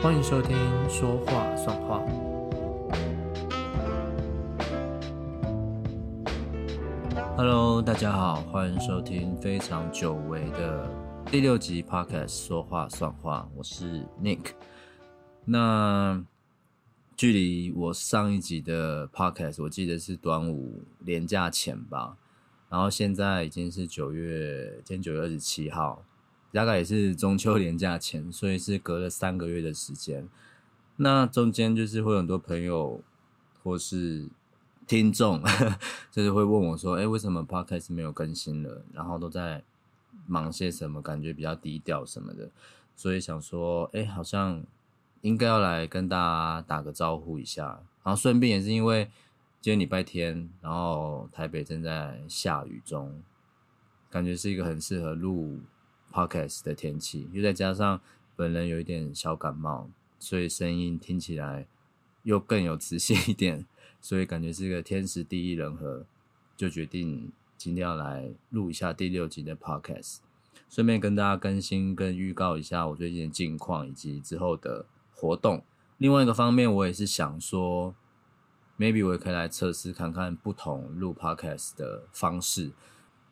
欢迎收听《说话算话》。Hello，大家好，欢迎收听非常久违的第六集 Podcast《说话算话》，我是 Nick。那距离我上一集的 Podcast，我记得是端午连假前吧，然后现在已经是九月，今天九月二十七号。大概也是中秋连假前，所以是隔了三个月的时间。那中间就是会有很多朋友或是听众，就是会问我说：“哎，为什么 Podcast 没有更新了？然后都在忙些什么？感觉比较低调什么的。”所以想说：“哎，好像应该要来跟大家打个招呼一下。”然后顺便也是因为今天礼拜天，然后台北正在下雨中，感觉是一个很适合录。Podcast 的天气，又再加上本人有一点小感冒，所以声音听起来又更有磁性一点，所以感觉是个天时地利人和，就决定今天要来录一下第六集的 Podcast，顺便跟大家更新跟预告一下我最近的近况以及之后的活动。另外一个方面，我也是想说，maybe 我也可以来测试看看不同录 Podcast 的方式。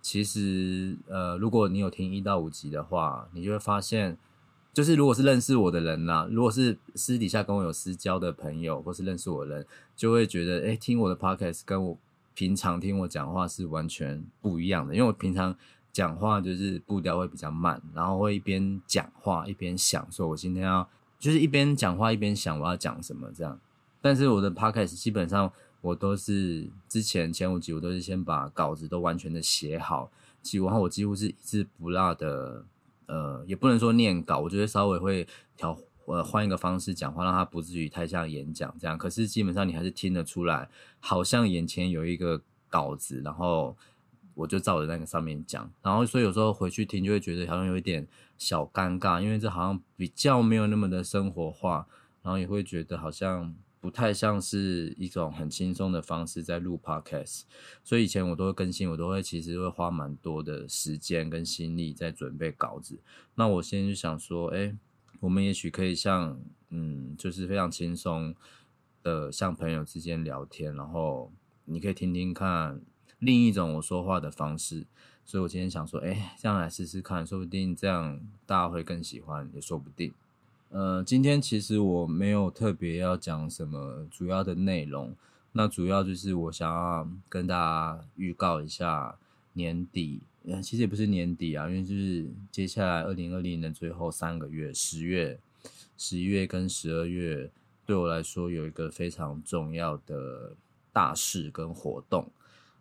其实，呃，如果你有听一到五集的话，你就会发现，就是如果是认识我的人啦，如果是私底下跟我有私交的朋友，或是认识我的人，就会觉得，哎，听我的 podcast 跟我平常听我讲话是完全不一样的。因为我平常讲话就是步调会比较慢，然后会一边讲话一边想，说我今天要就是一边讲话一边想我要讲什么这样。但是我的 podcast 基本上。我都是之前前五集，我都是先把稿子都完全的写好，其然后我几乎是一字不落的，呃，也不能说念稿，我觉得稍微会调，呃，换一个方式讲话，让它不至于太像演讲这样。可是基本上你还是听得出来，好像眼前有一个稿子，然后我就照着那个上面讲，然后所以有时候回去听就会觉得好像有一点小尴尬，因为这好像比较没有那么的生活化，然后也会觉得好像。不太像是一种很轻松的方式在录 podcast，所以以前我都会更新，我都会其实会花蛮多的时间跟心力在准备稿子。那我现在就想说，哎，我们也许可以像，嗯，就是非常轻松的像朋友之间聊天，然后你可以听听看另一种我说话的方式。所以我今天想说，哎，这样来试试看，说不定这样大家会更喜欢，也说不定。呃，今天其实我没有特别要讲什么主要的内容，那主要就是我想要跟大家预告一下年底，其实也不是年底啊，因为就是接下来二零二零年的最后三个月，十月、十一月跟十二月，对我来说有一个非常重要的大事跟活动，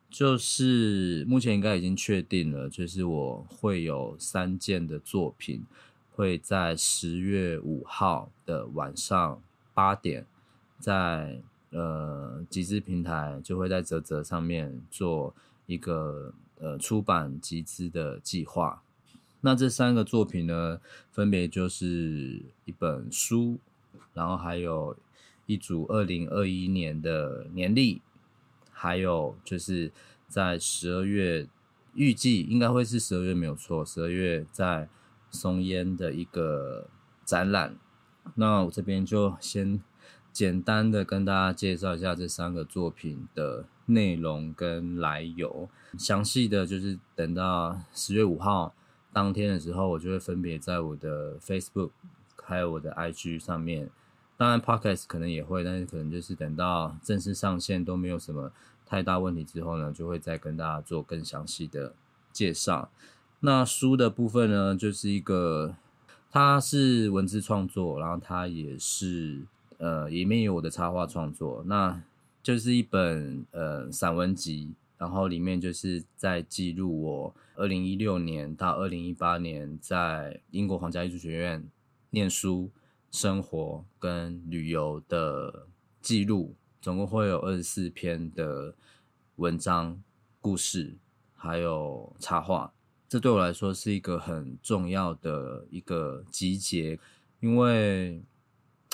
就是目前应该已经确定了，就是我会有三件的作品。会在十月五号的晚上八点，在呃集资平台就会在泽泽上面做一个呃出版集资的计划。那这三个作品呢，分别就是一本书，然后还有一组二零二一年的年历，还有就是在十二月预计应该会是十二月没有错，十二月在。松烟的一个展览，那我这边就先简单的跟大家介绍一下这三个作品的内容跟来由，详细的就是等到十月五号当天的时候，我就会分别在我的 Facebook 还有我的 IG 上面，当然 Podcast 可能也会，但是可能就是等到正式上线都没有什么太大问题之后呢，就会再跟大家做更详细的介绍。那书的部分呢，就是一个，它是文字创作，然后它也是呃，里面有我的插画创作，那就是一本呃散文集，然后里面就是在记录我二零一六年到二零一八年在英国皇家艺术学院念书、生活跟旅游的记录，总共会有二十四篇的文章、故事，还有插画。这对我来说是一个很重要的一个集结，因为，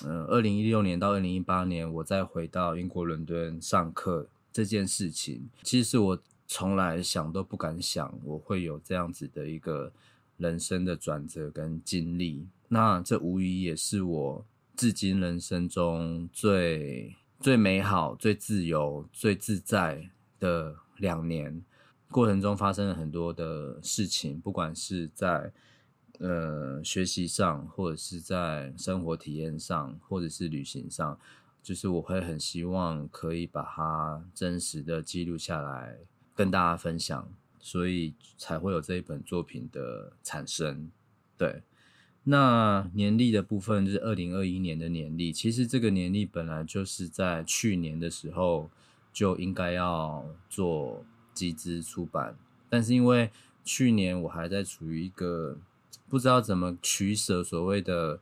呃，二零一六年到二零一八年，我再回到英国伦敦上课这件事情，其实我从来想都不敢想，我会有这样子的一个人生的转折跟经历。那这无疑也是我至今人生中最最美好、最自由、最自在的两年。过程中发生了很多的事情，不管是在呃学习上，或者是在生活体验上，或者是旅行上，就是我会很希望可以把它真实的记录下来，跟大家分享，所以才会有这一本作品的产生。对，那年历的部分就是二零二一年的年历，其实这个年历本来就是在去年的时候就应该要做。集资出版，但是因为去年我还在处于一个不知道怎么取舍所谓的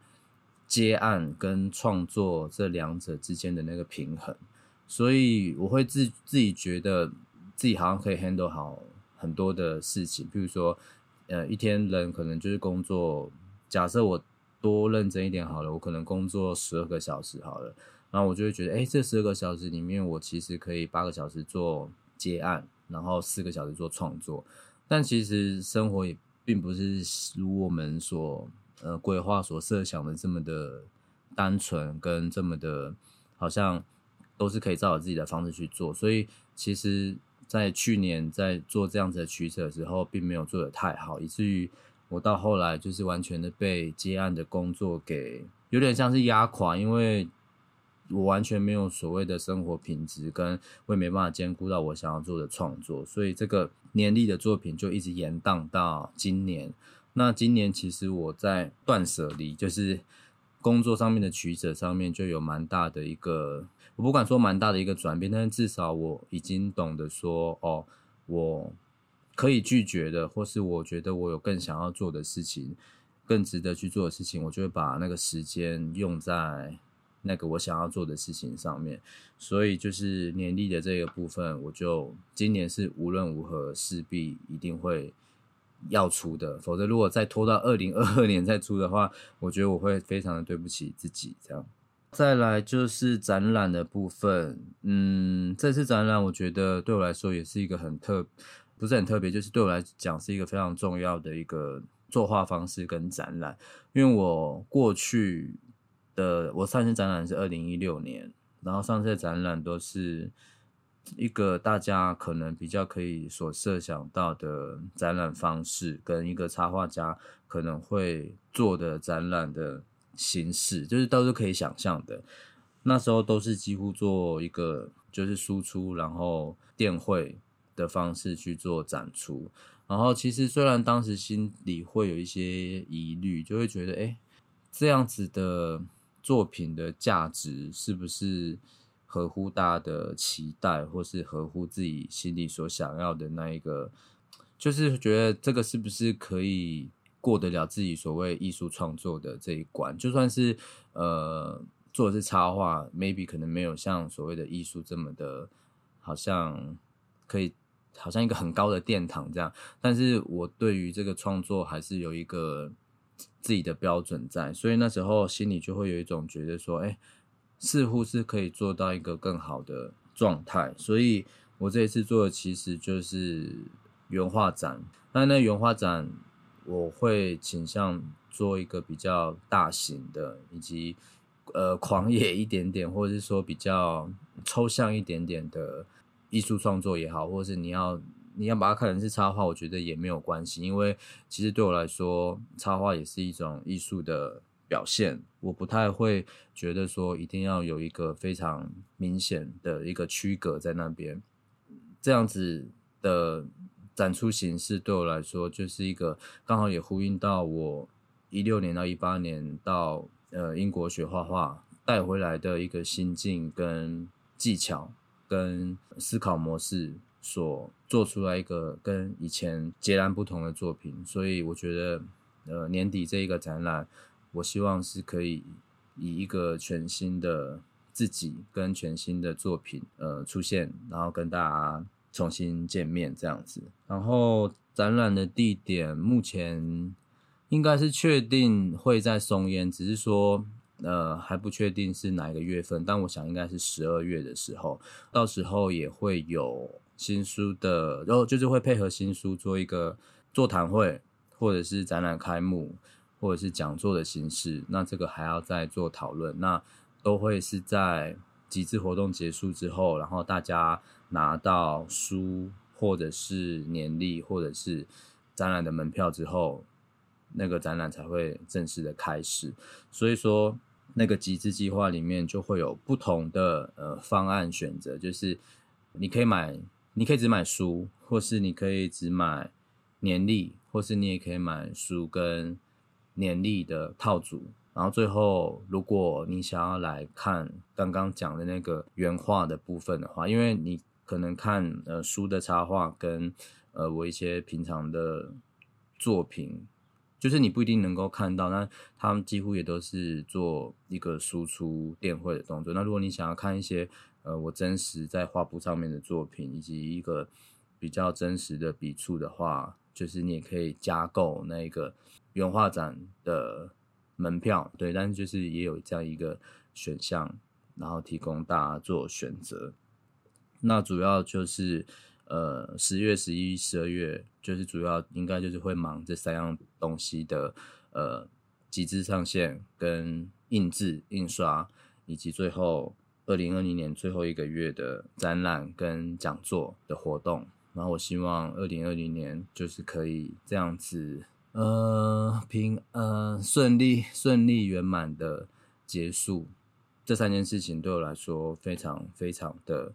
接案跟创作这两者之间的那个平衡，所以我会自自己觉得自己好像可以 handle 好很多的事情，比如说，呃，一天人可能就是工作，假设我多认真一点好了，我可能工作十二个小时好了，然后我就会觉得，哎，这十二个小时里面，我其实可以八个小时做接案。然后四个小时做创作，但其实生活也并不是如我们所呃规划所设想的这么的单纯，跟这么的，好像都是可以照我自己的方式去做。所以其实，在去年在做这样子的取舍的时候，并没有做的太好，以至于我到后来就是完全的被接案的工作给有点像是压垮，因为。我完全没有所谓的生活品质，跟我也没办法兼顾到我想要做的创作，所以这个年历的作品就一直延宕到今年。那今年其实我在断舍离，就是工作上面的取舍上面就有蛮大的一个，我不敢说蛮大的一个转变，但是至少我已经懂得说，哦，我可以拒绝的，或是我觉得我有更想要做的事情，更值得去做的事情，我就会把那个时间用在。那个我想要做的事情上面，所以就是年历的这个部分，我就今年是无论如何势必一定会要出的，否则如果再拖到二零二二年再出的话，我觉得我会非常的对不起自己。这样，再来就是展览的部分，嗯，这次展览我觉得对我来说也是一个很特，不是很特别，就是对我来讲是一个非常重要的一个作画方式跟展览，因为我过去。的我上次展览是二零一六年，然后上次展览都是一个大家可能比较可以所设想到的展览方式，跟一个插画家可能会做的展览的形式，就是都是可以想象的。那时候都是几乎做一个就是输出，然后电绘的方式去做展出。然后其实虽然当时心里会有一些疑虑，就会觉得哎，这样子的。作品的价值是不是合乎大家的期待，或是合乎自己心里所想要的那一个？就是觉得这个是不是可以过得了自己所谓艺术创作的这一关？就算是呃做的是插画，maybe 可能没有像所谓的艺术这么的，好像可以好像一个很高的殿堂这样。但是我对于这个创作还是有一个。自己的标准在，所以那时候心里就会有一种觉得说，哎，似乎是可以做到一个更好的状态。所以我这一次做的其实就是原画展，那那原画展我会倾向做一个比较大型的，以及呃狂野一点点，或者是说比较抽象一点点的艺术创作也好，或者是你要。你要把它看成是插画，我觉得也没有关系，因为其实对我来说，插画也是一种艺术的表现。我不太会觉得说一定要有一个非常明显的一个区隔在那边。这样子的展出形式对我来说，就是一个刚好也呼应到我一六年到一八年到呃英国学画画带回来的一个心境跟技巧跟思考模式。所做出来一个跟以前截然不同的作品，所以我觉得，呃，年底这一个展览，我希望是可以以一个全新的自己跟全新的作品，呃，出现，然后跟大家重新见面这样子。然后展览的地点目前应该是确定会在松烟，只是说。呃，还不确定是哪一个月份，但我想应该是十二月的时候，到时候也会有新书的，然后就是会配合新书做一个座谈会，或者是展览开幕，或者是讲座的形式，那这个还要再做讨论。那都会是在集资活动结束之后，然后大家拿到书或者是年历或者是展览的门票之后，那个展览才会正式的开始。所以说，那个集资计划里面就会有不同的呃方案选择，就是你可以买，你可以只买书，或是你可以只买年历，或是你也可以买书跟年历的套组。然后最后，如果你想要来看刚刚讲的那个原画的部分的话，因为你可能看呃书的插画跟呃我一些平常的作品，就是你不一定能够看到，那他们几乎也都是做一个输出电绘的动作。那如果你想要看一些呃我真实在画布上面的作品，以及一个比较真实的笔触的话，就是你也可以加购那个原画展的。门票对，但是就是也有这样一个选项，然后提供大家做选择。那主要就是呃十月、十一、十二月，就是主要应该就是会忙这三样东西的呃集资上线、跟印制、印刷，以及最后二零二零年最后一个月的展览跟讲座的活动。然后我希望二零二零年就是可以这样子。呃，平呃顺利顺利圆满的结束，这三件事情对我来说非常非常的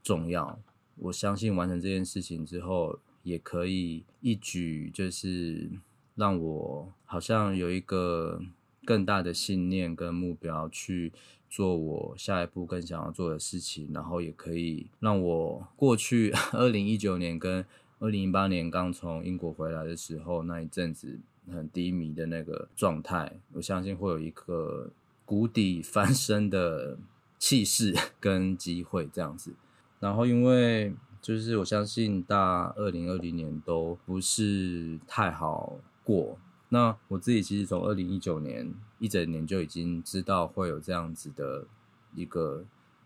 重要。我相信完成这件事情之后，也可以一举就是让我好像有一个更大的信念跟目标去做我下一步更想要做的事情，然后也可以让我过去 二零一九年跟。二零一八年刚从英国回来的时候，那一阵子很低迷的那个状态，我相信会有一个谷底翻身的气势 跟机会这样子。然后，因为就是我相信大二零二零年都不是太好过。那我自己其实从二零一九年一整年就已经知道会有这样子的一个。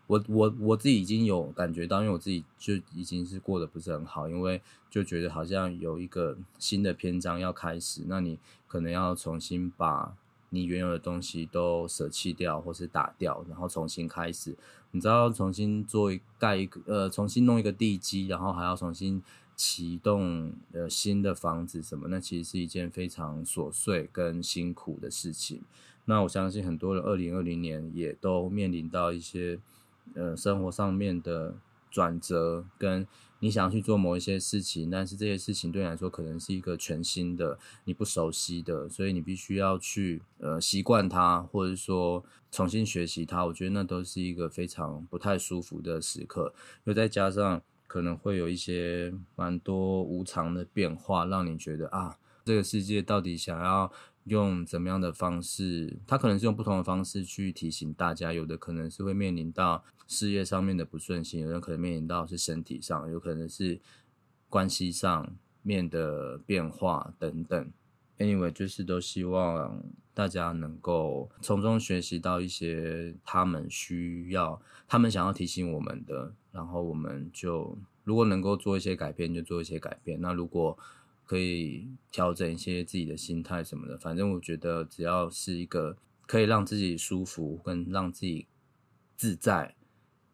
我我我自己已经有感觉到，因为我自己就已经是过得不是很好，因为就觉得好像有一个新的篇章要开始，那你可能要重新把你原有的东西都舍弃掉，或是打掉，然后重新开始。你知道，重新做一盖一个呃，重新弄一个地基，然后还要重新启动呃新的房子什么，那其实是一件非常琐碎跟辛苦的事情。那我相信很多人二零二零年也都面临到一些。呃，生活上面的转折，跟你想要去做某一些事情，但是这些事情对你来说可能是一个全新的、你不熟悉的，所以你必须要去呃习惯它，或者说重新学习它。我觉得那都是一个非常不太舒服的时刻，又再加上可能会有一些蛮多无常的变化，让你觉得啊，这个世界到底想要。用怎么样的方式？他可能是用不同的方式去提醒大家，有的可能是会面临到事业上面的不顺心，有人可能面临到是身体上，有可能是关系上面的变化等等。Anyway，就是都希望大家能够从中学习到一些他们需要、他们想要提醒我们的，然后我们就如果能够做一些改变，就做一些改变。那如果可以调整一些自己的心态什么的，反正我觉得只要是一个可以让自己舒服跟让自己自在，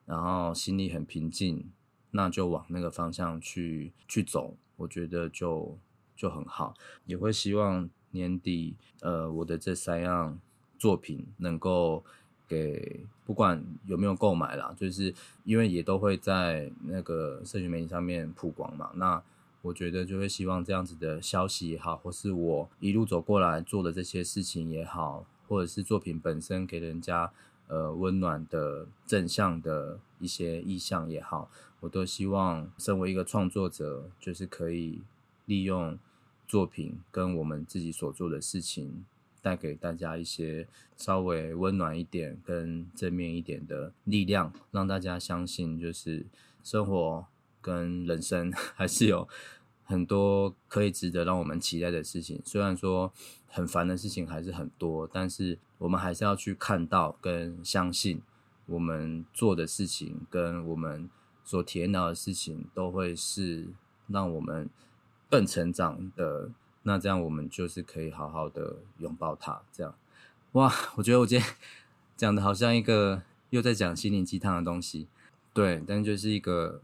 然后心里很平静，那就往那个方向去去走，我觉得就就很好。也会希望年底，呃，我的这三样作品能够给不管有没有购买啦，就是因为也都会在那个社群媒体上面曝光嘛，那。我觉得就会希望这样子的消息也好，或是我一路走过来做的这些事情也好，或者是作品本身给人家呃温暖的正向的一些意向也好，我都希望身为一个创作者，就是可以利用作品跟我们自己所做的事情，带给大家一些稍微温暖一点、跟正面一点的力量，让大家相信，就是生活跟人生 还是有。很多可以值得让我们期待的事情，虽然说很烦的事情还是很多，但是我们还是要去看到跟相信，我们做的事情跟我们所体验到的事情，都会是让我们更成长的那这样我们就是可以好好的拥抱它。这样，哇，我觉得我今天 讲的好像一个又在讲心灵鸡汤的东西，对，但就是一个，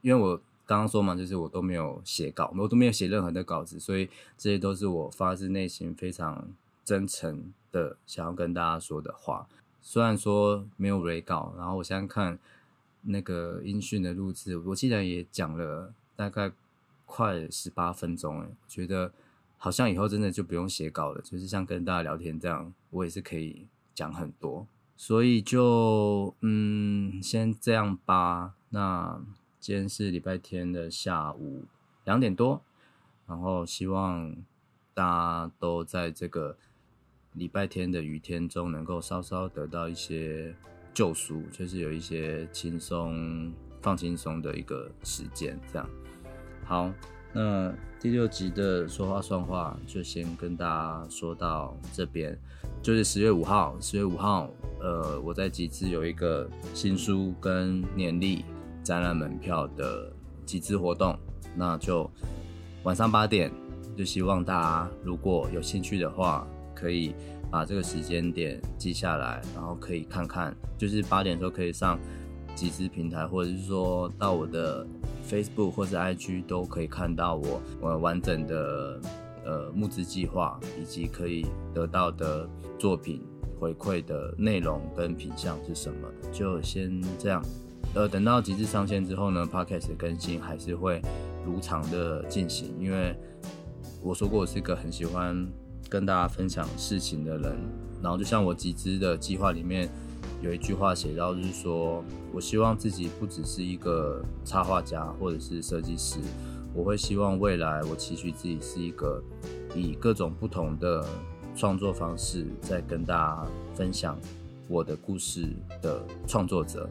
因为我刚刚说嘛，就是我都没有写稿，我都没有写任何的稿子，所以这些都是我发自内心非常真诚的想要跟大家说的话。虽然说没有蕊稿，然后我现在看那个音讯的录制，我既然也讲了大概快十八分钟，哎，觉得好像以后真的就不用写稿了，就是像跟大家聊天这样，我也是可以讲很多，所以就嗯，先这样吧。那今天是礼拜天的下午两点多，然后希望大家都在这个。礼拜天的雨天中，能够稍稍得到一些救赎，就是有一些轻松、放轻松的一个时间。这样，好，那第六集的说话算话就先跟大家说到这边。就是十月五号，十月五号，呃，我在集资有一个新书跟年历展览门票的集资活动，那就晚上八点，就希望大家如果有兴趣的话。可以把这个时间点记下来，然后可以看看，就是八点的时候可以上集资平台，或者是说到我的 Facebook 或者 IG 都可以看到我我完整的呃募资计划，以及可以得到的作品回馈的内容跟品相是什么。就先这样，呃，等到集资上线之后呢，Podcast 更新还是会如常的进行，因为我说过我是一个很喜欢。跟大家分享事情的人，然后就像我集资的计划里面有一句话写到，就是说我希望自己不只是一个插画家或者是设计师，我会希望未来我期许自己是一个以各种不同的创作方式在跟大家分享我的故事的创作者。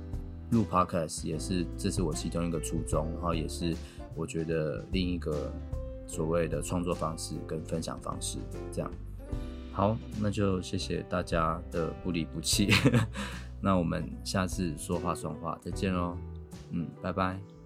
录 Podcast 也是，这是我其中一个初衷，然后也是我觉得另一个。所谓的创作方式跟分享方式，这样好，那就谢谢大家的不离不弃。那我们下次说话算话，再见喽。嗯，拜拜。